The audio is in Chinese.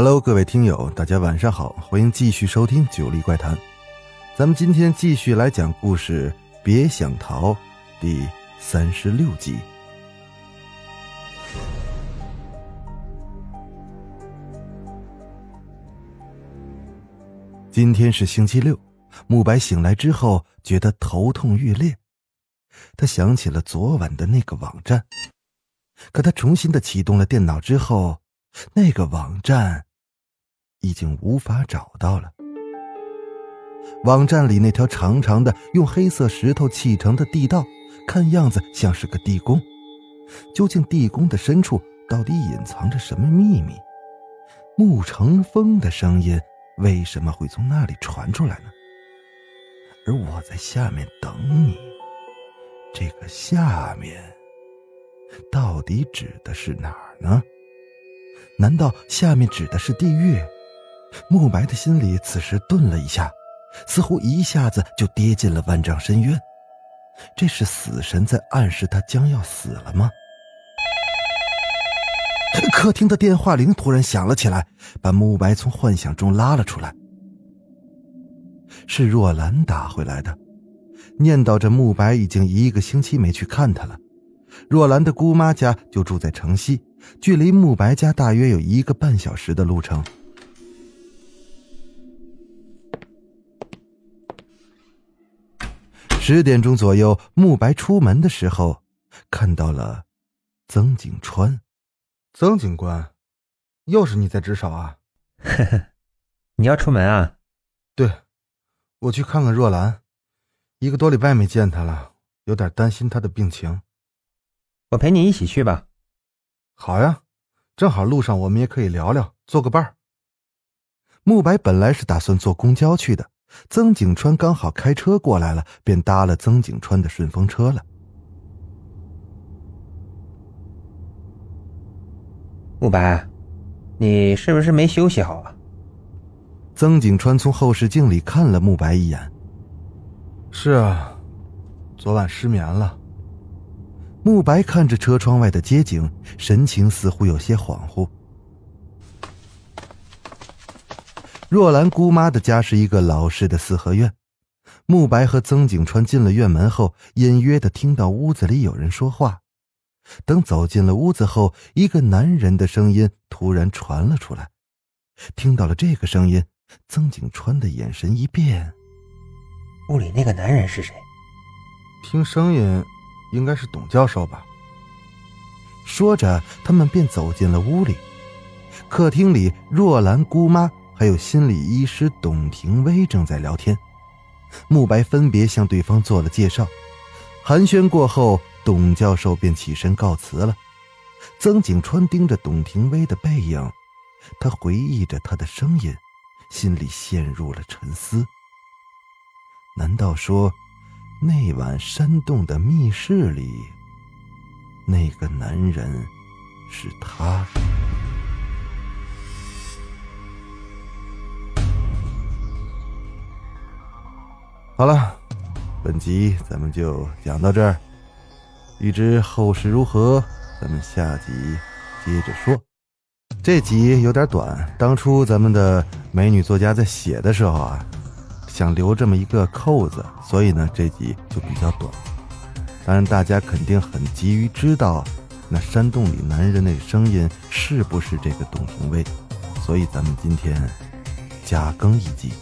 Hello，各位听友，大家晚上好，欢迎继续收听《九黎怪谈》。咱们今天继续来讲故事，别想逃，第三十六集。今天是星期六，慕白醒来之后觉得头痛欲裂，他想起了昨晚的那个网站，可他重新的启动了电脑之后，那个网站已经无法找到了。网站里那条长长的用黑色石头砌成的地道，看样子像是个地宫。究竟地宫的深处到底隐藏着什么秘密？穆成风的声音为什么会从那里传出来呢？而我在下面等你，这个下面到底指的是哪儿呢？难道下面指的是地狱？慕白的心里此时顿了一下。似乎一下子就跌进了万丈深渊，这是死神在暗示他将要死了吗？客厅的电话铃突然响了起来，把慕白从幻想中拉了出来。是若兰打回来的，念叨着慕白已经一个星期没去看他了。若兰的姑妈家就住在城西，距离慕白家大约有一个半小时的路程。十点钟左右，慕白出门的时候，看到了曾景川。曾警官，又是你在值守啊？呵呵，你要出门啊？对，我去看看若兰，一个多礼拜没见她了，有点担心她的病情。我陪你一起去吧。好呀，正好路上我们也可以聊聊，做个伴儿。慕白本来是打算坐公交去的。曾景川刚好开车过来了，便搭了曾景川的顺风车了。慕白，你是不是没休息好啊？曾景川从后视镜里看了慕白一眼。是啊，昨晚失眠了。慕白看着车窗外的街景，神情似乎有些恍惚。若兰姑妈的家是一个老式的四合院。慕白和曾景川进了院门后，隐约的听到屋子里有人说话。等走进了屋子后，一个男人的声音突然传了出来。听到了这个声音，曾景川的眼神一变。屋里那个男人是谁？听声音，应该是董教授吧。说着，他们便走进了屋里。客厅里，若兰姑妈。还有心理医师董廷威正在聊天，慕白分别向对方做了介绍。寒暄过后，董教授便起身告辞了。曾景川盯着董廷威的背影，他回忆着他的声音，心里陷入了沉思。难道说，那晚山洞的密室里，那个男人是他？好了，本集咱们就讲到这儿。欲知后事如何，咱们下集接着说。这集有点短，当初咱们的美女作家在写的时候啊，想留这么一个扣子，所以呢这集就比较短。当然，大家肯定很急于知道那山洞里男人那声音是不是这个董廷薇，所以咱们今天加更一集。